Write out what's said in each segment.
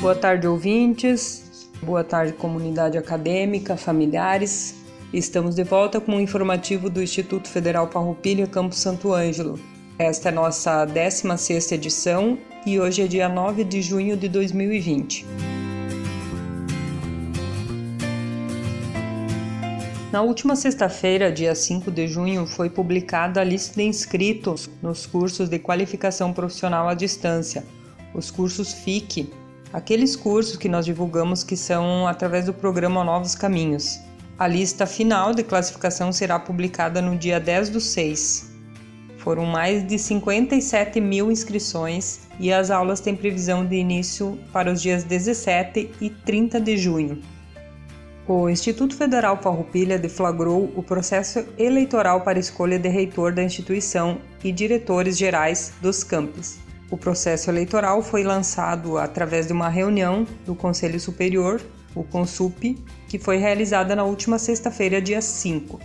Boa tarde, ouvintes. Boa tarde, comunidade acadêmica, familiares. Estamos de volta com um informativo do Instituto Federal Farroupilha, Campo Santo Ângelo. Esta é nossa 16ª edição e hoje é dia 9 de junho de 2020. Na última sexta-feira, dia 5 de junho, foi publicada a lista de inscritos nos cursos de qualificação profissional à distância, os cursos FIC, aqueles cursos que nós divulgamos que são através do programa Novos Caminhos. A lista final de classificação será publicada no dia 10 do 6. Foram mais de 57 mil inscrições e as aulas têm previsão de início para os dias 17 e 30 de junho. O Instituto Federal Farroupilha deflagrou o processo eleitoral para escolha de reitor da instituição e diretores gerais dos campos. O processo eleitoral foi lançado através de uma reunião do Conselho Superior, o CONSUP, que foi realizada na última sexta-feira, dia 5.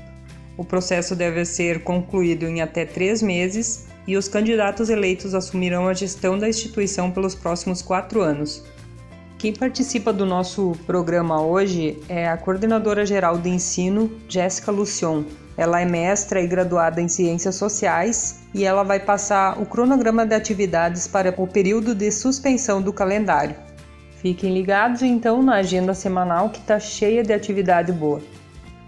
O processo deve ser concluído em até três meses e os candidatos eleitos assumirão a gestão da instituição pelos próximos quatro anos, quem participa do nosso programa hoje é a coordenadora geral de ensino, Jéssica Lucion. Ela é mestra e graduada em Ciências Sociais e ela vai passar o cronograma de atividades para o período de suspensão do calendário. Fiquem ligados então na agenda semanal que está cheia de atividade boa.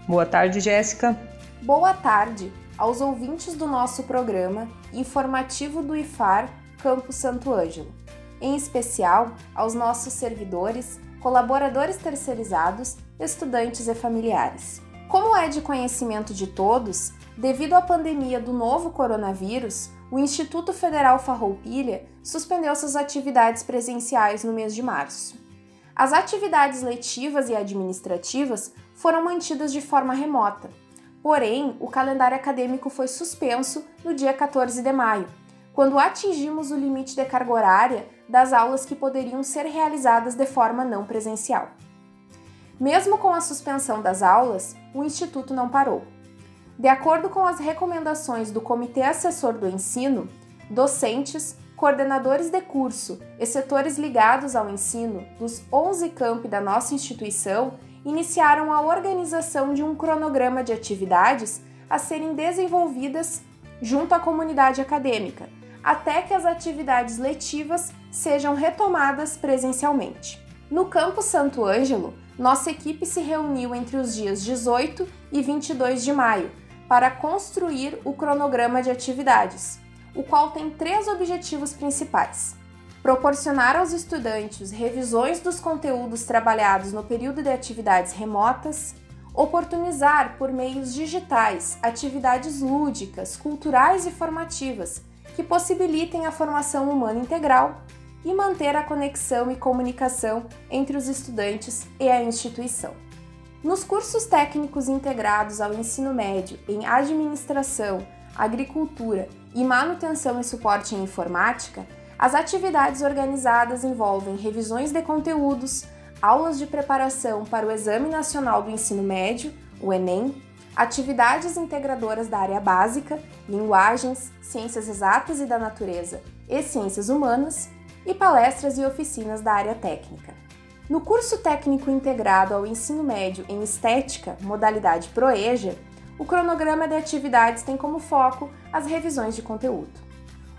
Boa tarde, Jéssica. Boa tarde aos ouvintes do nosso programa informativo do IFAR Campo Santo Ângelo em especial aos nossos servidores, colaboradores terceirizados, estudantes e familiares. Como é de conhecimento de todos, devido à pandemia do novo coronavírus, o Instituto Federal Farroupilha suspendeu suas atividades presenciais no mês de março. As atividades letivas e administrativas foram mantidas de forma remota, porém, o calendário acadêmico foi suspenso no dia 14 de maio, quando atingimos o limite de carga horária das aulas que poderiam ser realizadas de forma não presencial. Mesmo com a suspensão das aulas, o Instituto não parou. De acordo com as recomendações do Comitê Assessor do Ensino, docentes, coordenadores de curso e setores ligados ao ensino dos 11 campi da nossa instituição iniciaram a organização de um cronograma de atividades a serem desenvolvidas junto à comunidade acadêmica, até que as atividades letivas sejam retomadas presencialmente. No Campo Santo Ângelo, nossa equipe se reuniu entre os dias 18 e 22 de maio para construir o cronograma de atividades, o qual tem três objetivos principais: proporcionar aos estudantes revisões dos conteúdos trabalhados no período de atividades remotas, oportunizar por meios digitais atividades lúdicas, culturais e formativas que possibilitem a formação humana integral e manter a conexão e comunicação entre os estudantes e a instituição. Nos cursos técnicos integrados ao ensino médio em administração, agricultura e manutenção e suporte em informática, as atividades organizadas envolvem revisões de conteúdos, aulas de preparação para o Exame Nacional do Ensino Médio, o Enem, atividades integradoras da área básica, linguagens, ciências exatas e da natureza e ciências humanas, e palestras e oficinas da área técnica. No curso técnico integrado ao ensino médio em estética, modalidade ProEja, o cronograma de atividades tem como foco as revisões de conteúdo.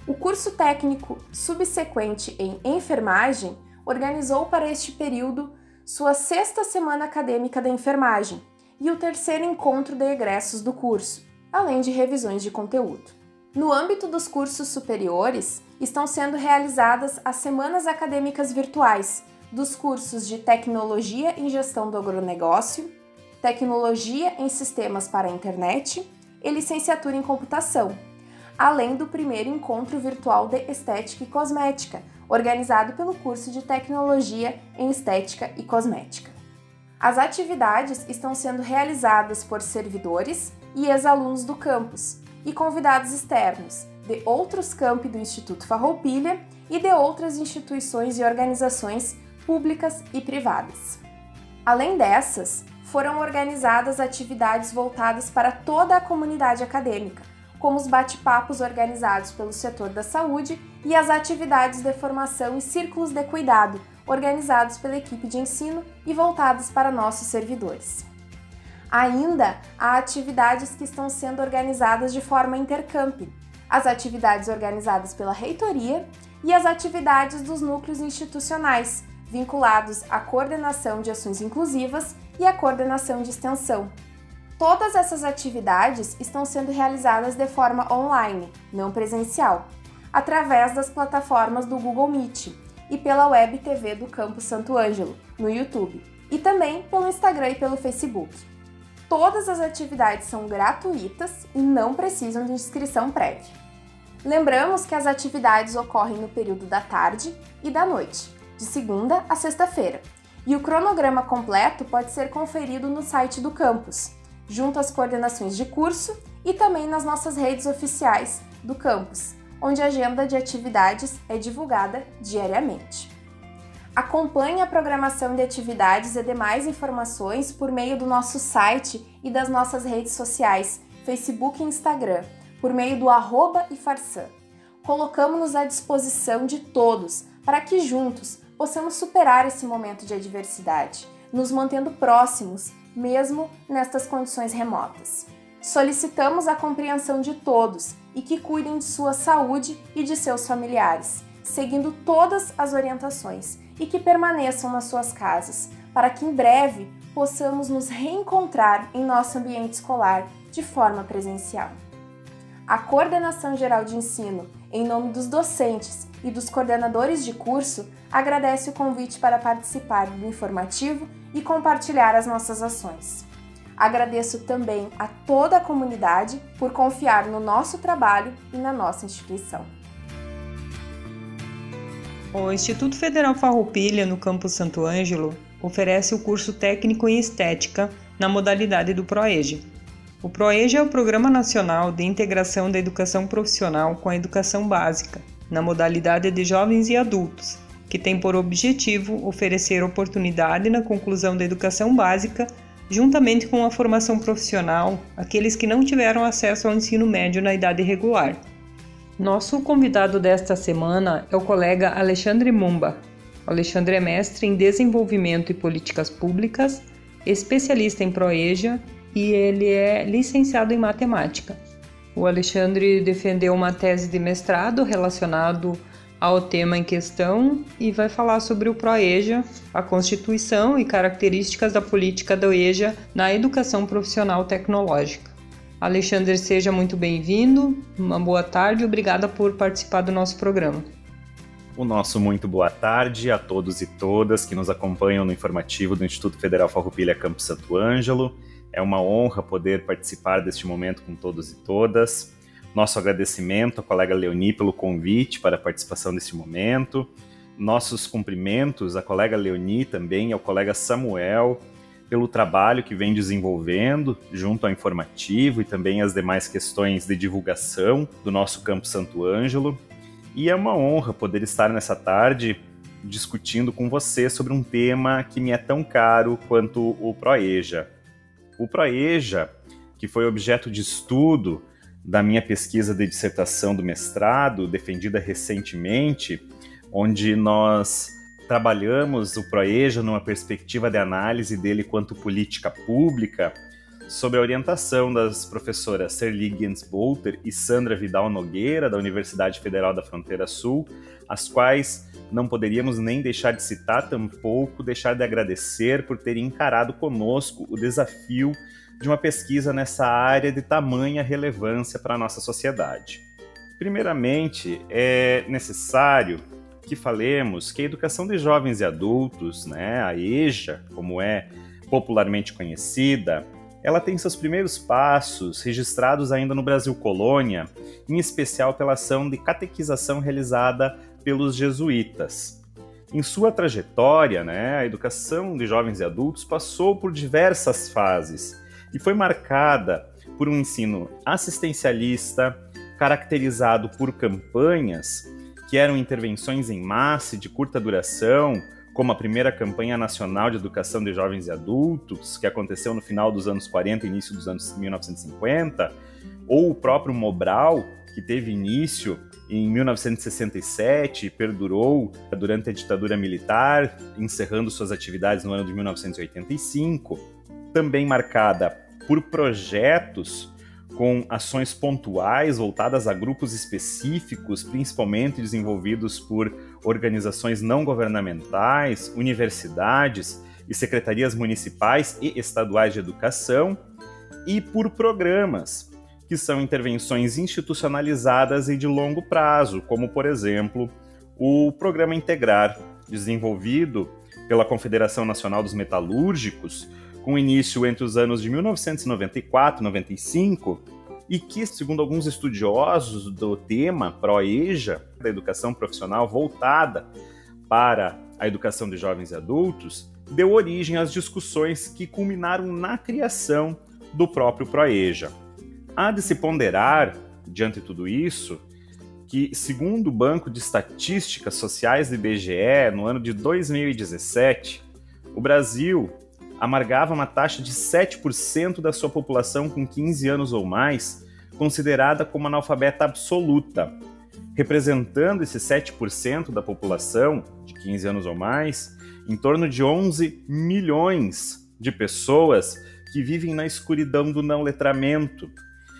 O curso técnico subsequente em enfermagem organizou para este período sua sexta semana acadêmica da enfermagem, e o terceiro encontro de egressos do curso, além de revisões de conteúdo. No âmbito dos cursos superiores, estão sendo realizadas as semanas acadêmicas virtuais dos cursos de Tecnologia em Gestão do Agronegócio, Tecnologia em Sistemas para a Internet e Licenciatura em Computação, além do primeiro encontro virtual de Estética e Cosmética, organizado pelo curso de Tecnologia em Estética e Cosmética. As atividades estão sendo realizadas por servidores e ex-alunos do campus e convidados externos de outros campi do Instituto Farroupilha e de outras instituições e organizações públicas e privadas. Além dessas, foram organizadas atividades voltadas para toda a comunidade acadêmica, como os bate-papos organizados pelo setor da saúde e as atividades de formação e círculos de cuidado organizados pela equipe de ensino e voltados para nossos servidores. Ainda há atividades que estão sendo organizadas de forma intercamp, as atividades organizadas pela reitoria e as atividades dos núcleos institucionais, vinculados à coordenação de ações inclusivas e à coordenação de extensão. Todas essas atividades estão sendo realizadas de forma online, não presencial, através das plataformas do Google Meet e pela Web TV do Campo Santo Ângelo, no YouTube, e também pelo Instagram e pelo Facebook. Todas as atividades são gratuitas e não precisam de inscrição prévia. Lembramos que as atividades ocorrem no período da tarde e da noite, de segunda a sexta-feira, e o cronograma completo pode ser conferido no site do campus, junto às coordenações de curso e também nas nossas redes oficiais do campus, onde a agenda de atividades é divulgada diariamente. Acompanhe a programação de atividades e demais informações por meio do nosso site e das nossas redes sociais, Facebook e Instagram, por meio do arroba e. Colocamos-nos à disposição de todos para que juntos possamos superar esse momento de adversidade, nos mantendo próximos, mesmo nestas condições remotas. Solicitamos a compreensão de todos e que cuidem de sua saúde e de seus familiares, seguindo todas as orientações e que permaneçam nas suas casas, para que em breve possamos nos reencontrar em nosso ambiente escolar de forma presencial. A Coordenação Geral de Ensino, em nome dos docentes e dos coordenadores de curso, agradece o convite para participar do informativo e compartilhar as nossas ações. Agradeço também a toda a comunidade por confiar no nosso trabalho e na nossa instituição. O Instituto Federal Farroupilha, no campus Santo Ângelo, oferece o curso técnico em estética na modalidade do ProEG, o PROEJ é o Programa Nacional de Integração da Educação Profissional com a Educação Básica, na modalidade de jovens e adultos, que tem por objetivo oferecer oportunidade na conclusão da educação básica, juntamente com a formação profissional, àqueles que não tiveram acesso ao ensino médio na idade regular. Nosso convidado desta semana é o colega Alexandre Mumba. O Alexandre é mestre em Desenvolvimento e Políticas Públicas, especialista em ProEja e ele é licenciado em matemática. O Alexandre defendeu uma tese de mestrado relacionado ao tema em questão e vai falar sobre o ProEja, a constituição e características da política do EJA na educação profissional tecnológica. Alexandre, seja muito bem-vindo, uma boa tarde e obrigada por participar do nosso programa. O nosso muito boa tarde a todos e todas que nos acompanham no informativo do Instituto Federal Farroupilha Campo Santo Ângelo é uma honra poder participar deste momento com todos e todas. Nosso agradecimento à colega Leoni pelo convite para a participação deste momento. Nossos cumprimentos à colega Leoni também, ao colega Samuel, pelo trabalho que vem desenvolvendo junto ao informativo e também as demais questões de divulgação do nosso Campo Santo Ângelo. E é uma honra poder estar nessa tarde discutindo com você sobre um tema que me é tão caro quanto o ProEja, o ProEja, que foi objeto de estudo da minha pesquisa de dissertação do mestrado, defendida recentemente, onde nós trabalhamos o ProEja numa perspectiva de análise dele quanto política pública, sob a orientação das professoras Serli Gensbolter e Sandra Vidal Nogueira, da Universidade Federal da Fronteira Sul, as quais não poderíamos nem deixar de citar, tampouco deixar de agradecer por terem encarado conosco o desafio de uma pesquisa nessa área de tamanha relevância para a nossa sociedade. Primeiramente, é necessário que falemos que a educação de jovens e adultos, né, a EJA, como é popularmente conhecida, ela tem seus primeiros passos registrados ainda no Brasil colônia, em especial pela ação de catequização realizada pelos jesuítas. Em sua trajetória, né, a educação de jovens e adultos passou por diversas fases e foi marcada por um ensino assistencialista, caracterizado por campanhas que eram intervenções em massa e de curta duração, como a primeira campanha nacional de educação de jovens e adultos, que aconteceu no final dos anos 40 e início dos anos 1950, ou o próprio Mobral, que teve início em 1967 e perdurou durante a ditadura militar, encerrando suas atividades no ano de 1985, também marcada por projetos com ações pontuais voltadas a grupos específicos, principalmente desenvolvidos por organizações não governamentais, universidades e secretarias municipais e estaduais de educação, e por programas, que são intervenções institucionalizadas e de longo prazo, como, por exemplo, o Programa Integrar, desenvolvido pela Confederação Nacional dos Metalúrgicos, com início entre os anos de 1994 e 95, e que, segundo alguns estudiosos do tema ProEja, da educação profissional voltada para a educação de jovens e adultos, deu origem às discussões que culminaram na criação do próprio ProEja. Há de se ponderar, diante de tudo isso, que, segundo o Banco de Estatísticas Sociais do IBGE, no ano de 2017, o Brasil amargava uma taxa de 7% da sua população com 15 anos ou mais, considerada como analfabeta absoluta, representando esse 7% da população de 15 anos ou mais, em torno de 11 milhões de pessoas que vivem na escuridão do não letramento.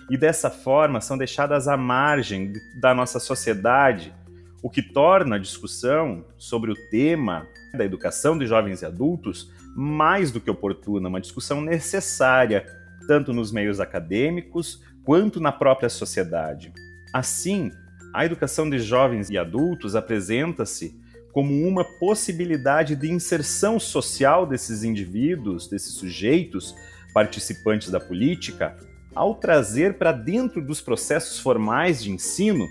E dessa forma são deixadas à margem da nossa sociedade, o que torna a discussão sobre o tema da educação de jovens e adultos mais do que oportuna, uma discussão necessária, tanto nos meios acadêmicos quanto na própria sociedade. Assim, a educação de jovens e adultos apresenta-se como uma possibilidade de inserção social desses indivíduos, desses sujeitos participantes da política, ao trazer para dentro dos processos formais de ensino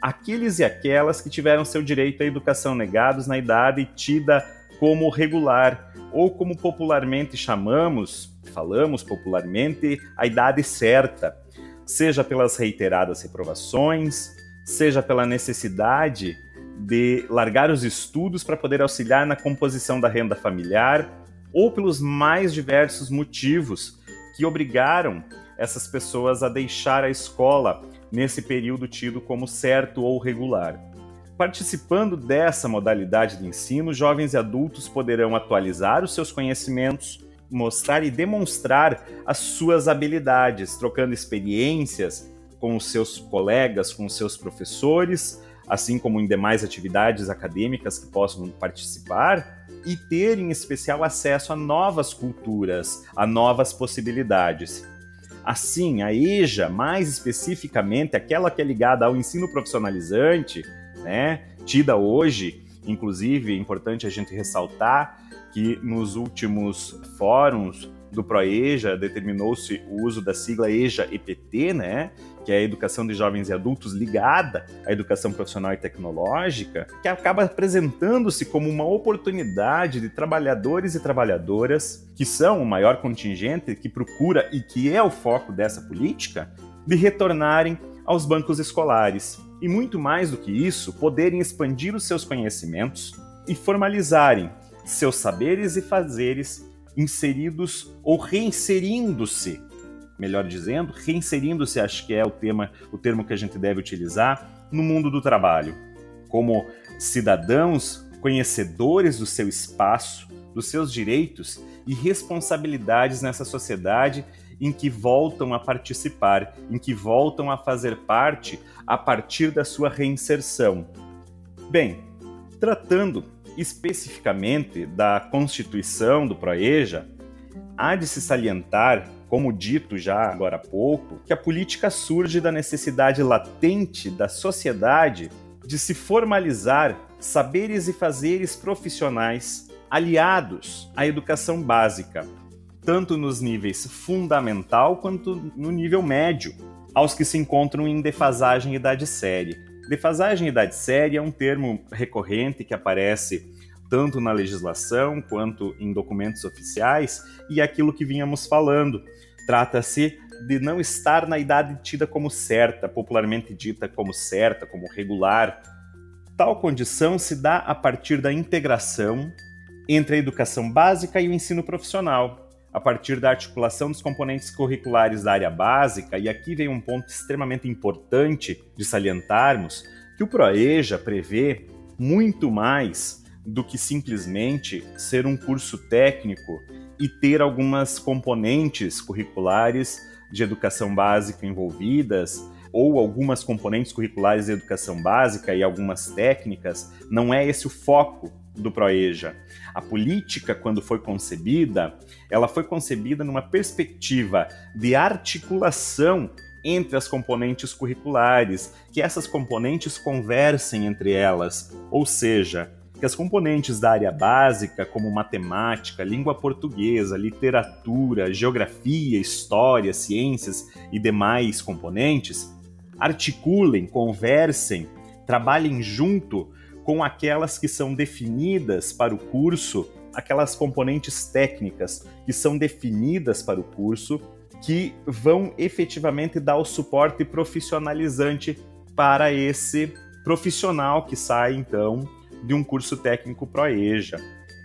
aqueles e aquelas que tiveram seu direito à educação negados na idade tida como regular, ou como popularmente chamamos, falamos popularmente, a idade certa, seja pelas reiteradas reprovações, seja pela necessidade de largar os estudos para poder auxiliar na composição da renda familiar, ou pelos mais diversos motivos que obrigaram essas pessoas a deixar a escola nesse período tido como certo ou regular. Participando dessa modalidade de ensino, jovens e adultos poderão atualizar os seus conhecimentos, mostrar e demonstrar as suas habilidades, trocando experiências com os seus colegas, com os seus professores, assim como em demais atividades acadêmicas que possam participar, e ter em especial acesso a novas culturas, a novas possibilidades. Assim, a EJA, mais especificamente aquela que é ligada ao ensino profissionalizante, né? Tida hoje, inclusive, é importante a gente ressaltar que nos últimos fóruns do ProEja determinou-se o uso da sigla EJA-EPT, né, que é a educação de jovens e adultos ligada à educação profissional e tecnológica, que acaba apresentando-se como uma oportunidade de trabalhadores e trabalhadoras, que são o maior contingente que procura e que é o foco dessa política, de retornarem aos bancos escolares e, muito mais do que isso, poderem expandir os seus conhecimentos e formalizarem seus saberes e fazeres inseridos ou reinserindo-se, melhor dizendo, reinserindo-se, acho que é o tema, o termo que a gente deve utilizar no mundo do trabalho, como cidadãos conhecedores do seu espaço, dos seus direitos e responsabilidades nessa sociedade em que voltam a participar, em que voltam a fazer parte a partir da sua reinserção. Bem, tratando especificamente da constituição do Proeja, há de se salientar, como dito já agora há pouco, que a política surge da necessidade latente da sociedade de se formalizar saberes e fazeres profissionais aliados à educação básica, tanto nos níveis fundamental quanto no nível médio, aos que se encontram em defasagem idade série. Defasagem e idade séria é um termo recorrente que aparece tanto na legislação quanto em documentos oficiais e é aquilo que vínhamos falando. Trata-se de não estar na idade tida como certa, popularmente dita como certa, como regular. Tal condição se dá a partir da integração entre a educação básica e o ensino profissional, a partir da articulação dos componentes curriculares da área básica, e aqui vem um ponto extremamente importante de salientarmos, que o PROEJA prevê muito mais do que simplesmente ser um curso técnico e ter algumas componentes curriculares de educação básica envolvidas, ou algumas componentes curriculares de educação básica e algumas técnicas, não é esse o foco do Proeja. A política, quando foi concebida, ela foi concebida numa perspectiva de articulação entre as componentes curriculares, que essas componentes conversem entre elas, ou seja, que as componentes da área básica, como matemática, língua portuguesa, literatura, geografia, história, ciências e demais componentes, articulem, conversem, trabalhem junto com aquelas que são definidas para o curso, aquelas componentes técnicas que são definidas para o curso, que vão efetivamente dar o suporte profissionalizante para esse profissional que sai então de um curso técnico ProEja.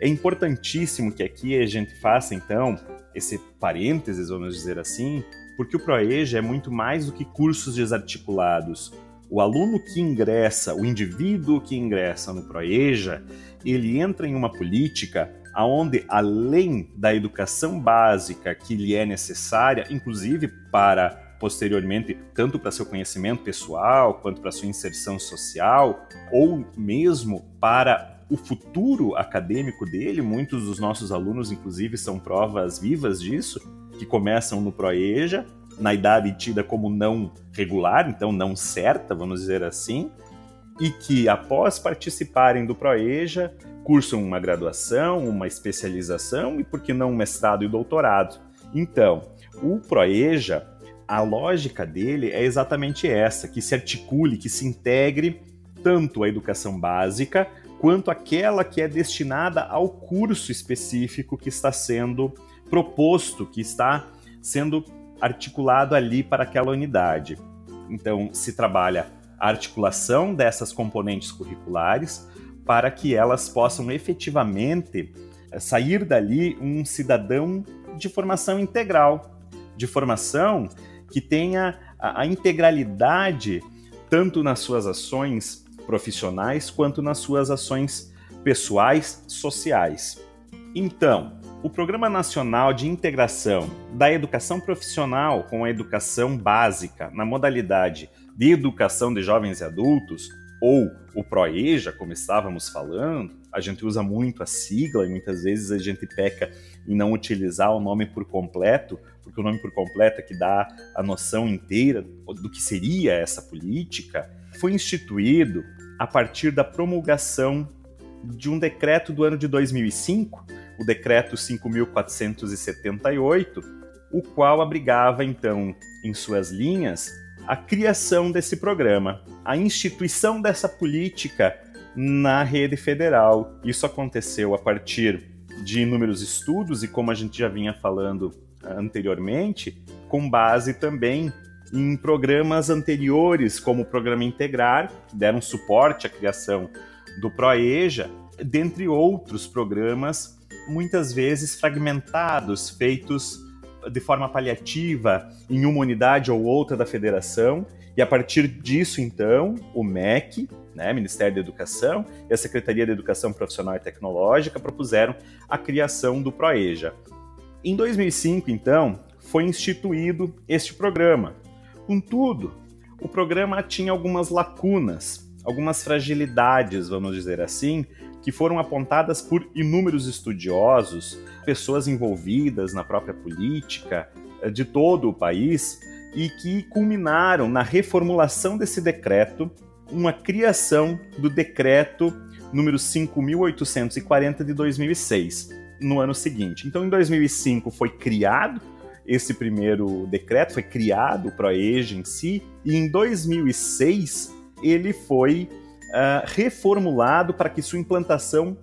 É importantíssimo que aqui a gente faça então esse parênteses, vamos dizer assim, porque o ProEja é muito mais do que cursos desarticulados o aluno que ingressa, o indivíduo que ingressa no ProEja, ele entra em uma política aonde além da educação básica que lhe é necessária, inclusive para posteriormente tanto para seu conhecimento pessoal quanto para sua inserção social ou mesmo para o futuro acadêmico dele, muitos dos nossos alunos inclusive são provas vivas disso, que começam no ProEja na idade tida como não regular, então não certa, vamos dizer assim, e que após participarem do ProEja, cursam uma graduação, uma especialização e, por que não, um mestrado e doutorado. Então, o ProEja, a lógica dele é exatamente essa, que se articule, que se integre tanto a educação básica quanto aquela que é destinada ao curso específico que está sendo proposto, que está sendo articulado ali para aquela unidade. Então, se trabalha a articulação dessas componentes curriculares para que elas possam efetivamente eh, sair dali um cidadão de formação integral, de formação que tenha a, a integralidade tanto nas suas ações profissionais quanto nas suas ações pessoais, sociais. Então, o Programa Nacional de Integração da Educação Profissional com a Educação Básica na modalidade de Educação de Jovens e Adultos, ou o PROEJA, como estávamos falando, a gente usa muito a sigla e muitas vezes a gente peca em não utilizar o nome por completo, porque o nome por completo é que dá a noção inteira do que seria essa política, foi instituído a partir da promulgação de um decreto do ano de 2005 o decreto 5478, o qual abrigava então em suas linhas a criação desse programa, a instituição dessa política na rede federal. Isso aconteceu a partir de inúmeros estudos e como a gente já vinha falando anteriormente, com base também em programas anteriores, como o programa Integrar, que deram suporte à criação do ProEja, dentre outros programas muitas vezes fragmentados, feitos de forma paliativa em uma unidade ou outra da federação, e a partir disso, então, o MEC, né, Ministério da Educação, e a Secretaria de Educação Profissional e Tecnológica propuseram a criação do PROEJA. Em 2005, então, foi instituído este programa. Contudo, o programa tinha algumas lacunas, algumas fragilidades, vamos dizer assim, que foram apontadas por inúmeros estudiosos, pessoas envolvidas na própria política eh, de todo o país e que culminaram na reformulação desse decreto, uma criação do decreto número 5840 de 2006, no ano seguinte. Então, em 2005 foi criado esse primeiro decreto, foi criado o ProEja em si, e em 2006 ele foi uh, reformulado para que sua implantação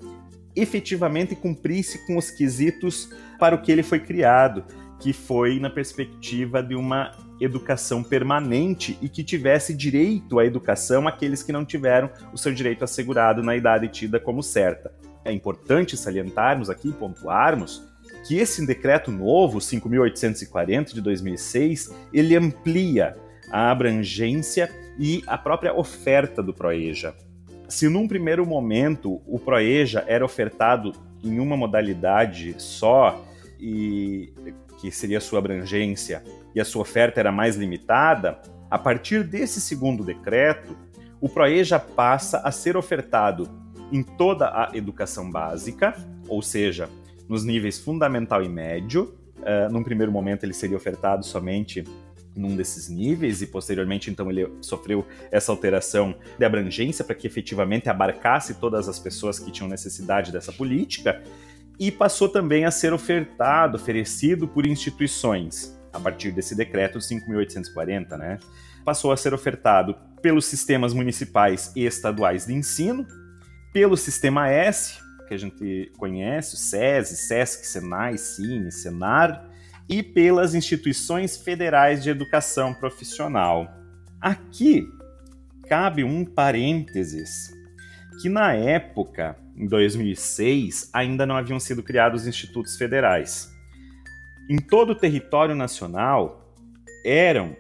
efetivamente cumprisse com os quesitos para o que ele foi criado, que foi na perspectiva de uma educação permanente e que tivesse direito à educação aqueles que não tiveram o seu direito assegurado na idade tida como certa. É importante salientarmos aqui, pontuarmos, que esse decreto novo, 5.840 de 2006, ele amplia a abrangência e a própria oferta do Proeja. Se num primeiro momento o Proeja era ofertado em uma modalidade só e que seria a sua abrangência e a sua oferta era mais limitada, a partir desse segundo decreto, o Proeja passa a ser ofertado em toda a educação básica, ou seja, nos níveis fundamental e médio. Uh, num primeiro momento, ele seria ofertado somente num desses níveis e posteriormente então ele sofreu essa alteração de abrangência para que efetivamente abarcasse todas as pessoas que tinham necessidade dessa política e passou também a ser ofertado, oferecido por instituições a partir desse decreto 5840, né? Passou a ser ofertado pelos sistemas municipais e estaduais de ensino, pelo sistema S, que a gente conhece, o SESI, SESC, SENAI, CINE, SENAR, e pelas instituições federais de educação profissional. Aqui cabe um parênteses que na época, em 2006, ainda não haviam sido criados institutos federais. Em todo o território nacional eram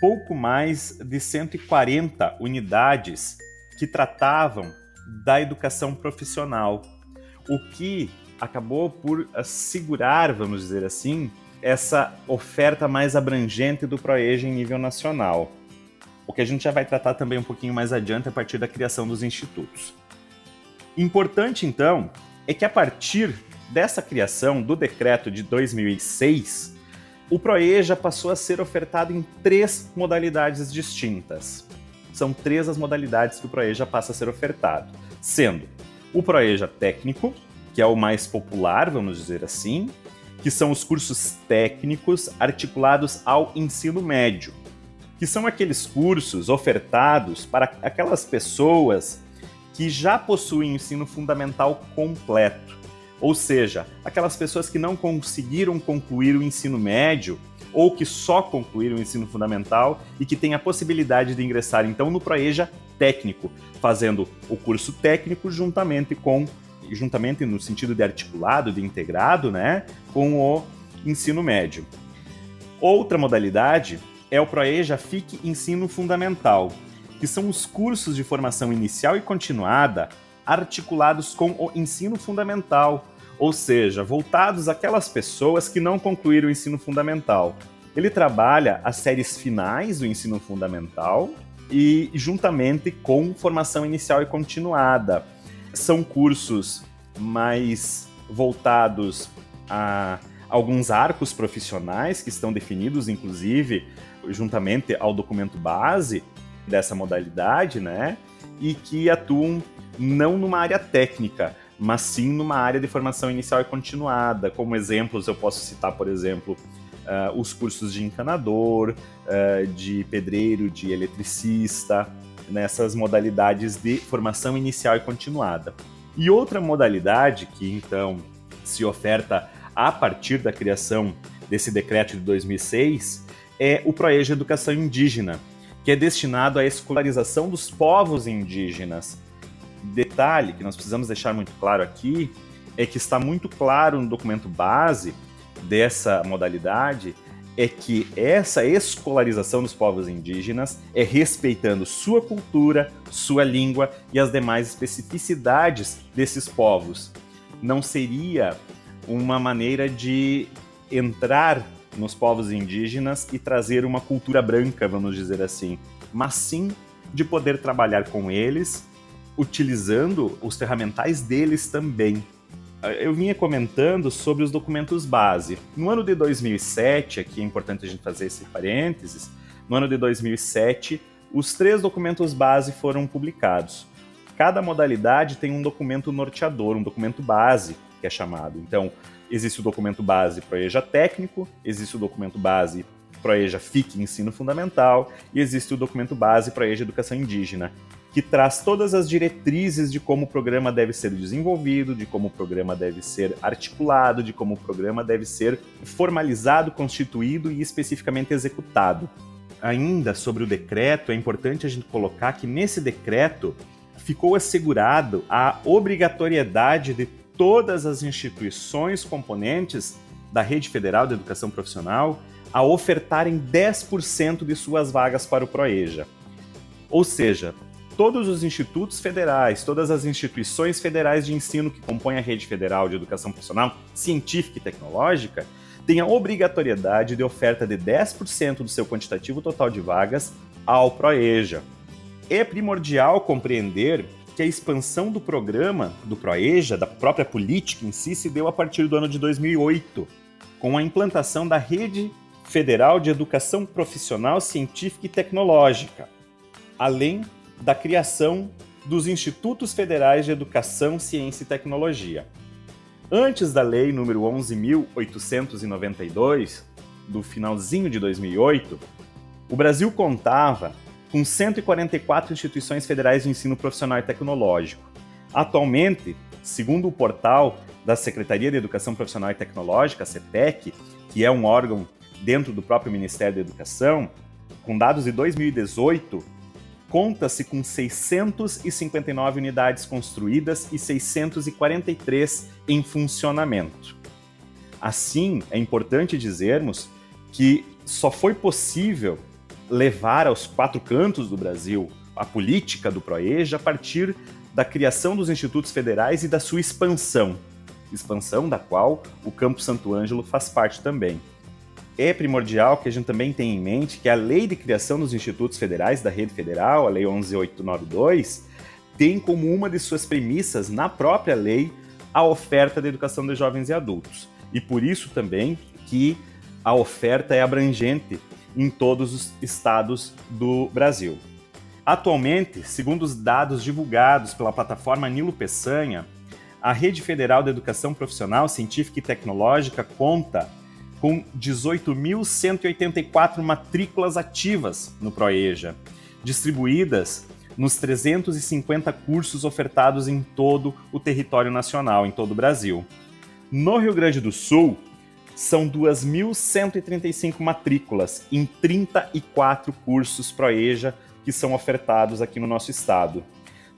pouco mais de 140 unidades que tratavam da educação profissional, o que acabou por assegurar, vamos dizer assim, essa oferta mais abrangente do ProEja em nível nacional. O que a gente já vai tratar também um pouquinho mais adiante a partir da criação dos institutos. Importante, então, é que a partir dessa criação do decreto de 2006, o ProEja passou a ser ofertado em três modalidades distintas. São três as modalidades que o ProEja passa a ser ofertado, sendo o ProEja técnico, que é o mais popular, vamos dizer assim, que são os cursos técnicos articulados ao ensino médio, que são aqueles cursos ofertados para aquelas pessoas que já possuem ensino fundamental completo, ou seja, aquelas pessoas que não conseguiram concluir o ensino médio ou que só concluíram o ensino fundamental e que têm a possibilidade de ingressar então no Proeja técnico, fazendo o curso técnico juntamente com juntamente no sentido de articulado, de integrado, né, com o ensino médio. Outra modalidade é o Proeja FIC Ensino Fundamental, que são os cursos de formação inicial e continuada articulados com o ensino fundamental, ou seja, voltados àquelas pessoas que não concluíram o ensino fundamental. Ele trabalha as séries finais do ensino fundamental e juntamente com formação inicial e continuada, são cursos mais voltados a alguns arcos profissionais que estão definidos, inclusive, juntamente ao documento base dessa modalidade, né? E que atuam não numa área técnica, mas sim numa área de formação inicial e continuada. Como exemplos, eu posso citar, por exemplo, uh, os cursos de encanador, uh, de pedreiro, de eletricista, nessas modalidades de formação inicial e continuada. E outra modalidade que então se oferta a partir da criação desse decreto de 2006 é o Proeja Educação Indígena, que é destinado à escolarização dos povos indígenas. Detalhe que nós precisamos deixar muito claro aqui é que está muito claro no documento base dessa modalidade é que essa escolarização dos povos indígenas é respeitando sua cultura, sua língua e as demais especificidades desses povos. Não seria uma maneira de entrar nos povos indígenas e trazer uma cultura branca, vamos dizer assim, mas sim de poder trabalhar com eles, utilizando os ferramentais deles também eu vinha comentando sobre os documentos base. No ano de 2007, aqui é importante a gente fazer esse parênteses, no ano de 2007, os três documentos base foram publicados. Cada modalidade tem um documento norteador, um documento base, que é chamado. Então, existe o documento base para EJA técnico, existe o documento base ProEja FIC Ensino Fundamental e existe o documento base ProEja Educação Indígena, que traz todas as diretrizes de como o programa deve ser desenvolvido, de como o programa deve ser articulado, de como o programa deve ser formalizado, constituído e especificamente executado. Ainda sobre o decreto, é importante a gente colocar que nesse decreto ficou assegurado a obrigatoriedade de todas as instituições componentes da Rede Federal de Educação Profissional a ofertarem 10% de suas vagas para o ProEja. Ou seja, todos os institutos federais, todas as instituições federais de ensino que compõem a rede federal de educação profissional, científica e tecnológica, têm a obrigatoriedade de oferta de 10% do seu quantitativo total de vagas ao ProEja. É primordial compreender que a expansão do programa do ProEja, da própria política em si, se deu a partir do ano de 2008, com a implantação da Rede Federal de Educação Profissional Científica e Tecnológica, além da criação dos Institutos Federais de Educação, Ciência e Tecnologia. Antes da Lei número 11.892, do finalzinho de 2008, o Brasil contava com 144 instituições federais de ensino profissional e tecnológico. Atualmente, segundo o portal da Secretaria de Educação Profissional e Tecnológica, a CETEC, que é um órgão dentro do próprio Ministério da Educação, com dados de 2018, conta-se com 659 unidades construídas e 643 em funcionamento. Assim, é importante dizermos que só foi possível levar aos quatro cantos do Brasil a política do ProEja a partir da criação dos institutos federais e da sua expansão, expansão da qual o Campo Santo Ângelo faz parte também é primordial que a gente também tenha em mente que a lei de criação dos institutos federais da rede federal, a Lei 11892, tem como uma de suas premissas na própria lei a oferta de educação de jovens e adultos. E por isso também que a oferta é abrangente em todos os estados do Brasil. Atualmente, segundo os dados divulgados pela plataforma Nilo Peçanha, a Rede Federal de Educação Profissional, Científica e Tecnológica conta com 18.184 matrículas ativas no ProEja, distribuídas nos 350 cursos ofertados em todo o território nacional, em todo o Brasil. No Rio Grande do Sul, são 2.135 matrículas em 34 cursos ProEja que são ofertados aqui no nosso estado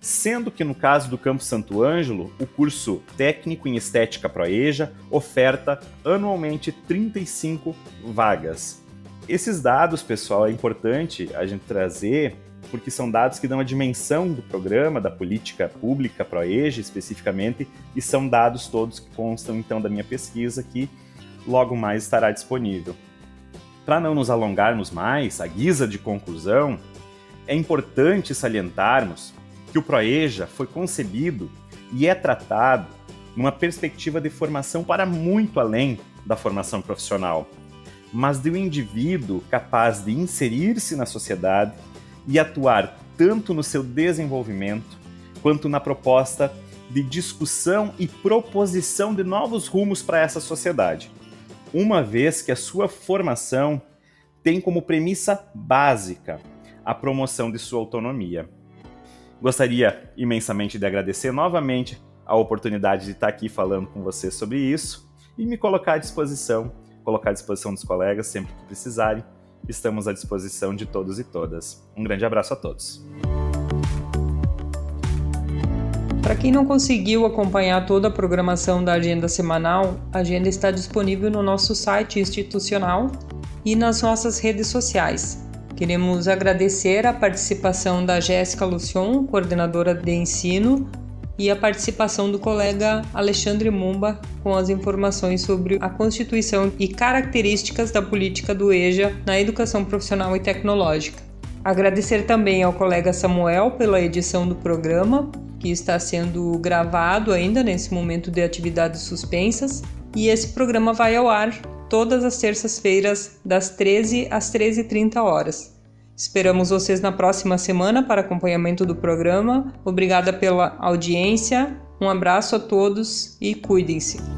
sendo que no caso do Campo Santo Ângelo, o curso técnico em estética Proeja oferta anualmente 35 vagas. Esses dados, pessoal, é importante a gente trazer porque são dados que dão a dimensão do programa, da política pública Proeja especificamente, e são dados todos que constam então da minha pesquisa que logo mais estará disponível. Para não nos alongarmos mais, a guisa de conclusão, é importante salientarmos que o Proeja foi concebido e é tratado numa perspectiva de formação para muito além da formação profissional, mas de um indivíduo capaz de inserir-se na sociedade e atuar tanto no seu desenvolvimento quanto na proposta de discussão e proposição de novos rumos para essa sociedade, uma vez que a sua formação tem como premissa básica a promoção de sua autonomia. Gostaria imensamente de agradecer novamente a oportunidade de estar aqui falando com você sobre isso e me colocar à disposição, colocar à disposição dos colegas sempre que precisarem. Estamos à disposição de todos e todas. Um grande abraço a todos. Para quem não conseguiu acompanhar toda a programação da agenda semanal, a agenda está disponível no nosso site institucional e nas nossas redes sociais. Queremos agradecer a participação da Jéssica Lucion, coordenadora de ensino, e a participação do colega Alexandre Mumba com as informações sobre a constituição e características da política do EJA na educação profissional e tecnológica. Agradecer também ao colega Samuel pela edição do programa, que está sendo gravado ainda nesse momento de atividades suspensas, e esse programa vai ao ar todas as terças-feiras, das 13 às 13h30 horas. Esperamos vocês na próxima semana para acompanhamento do programa. Obrigada pela audiência, um abraço a todos e cuidem-se.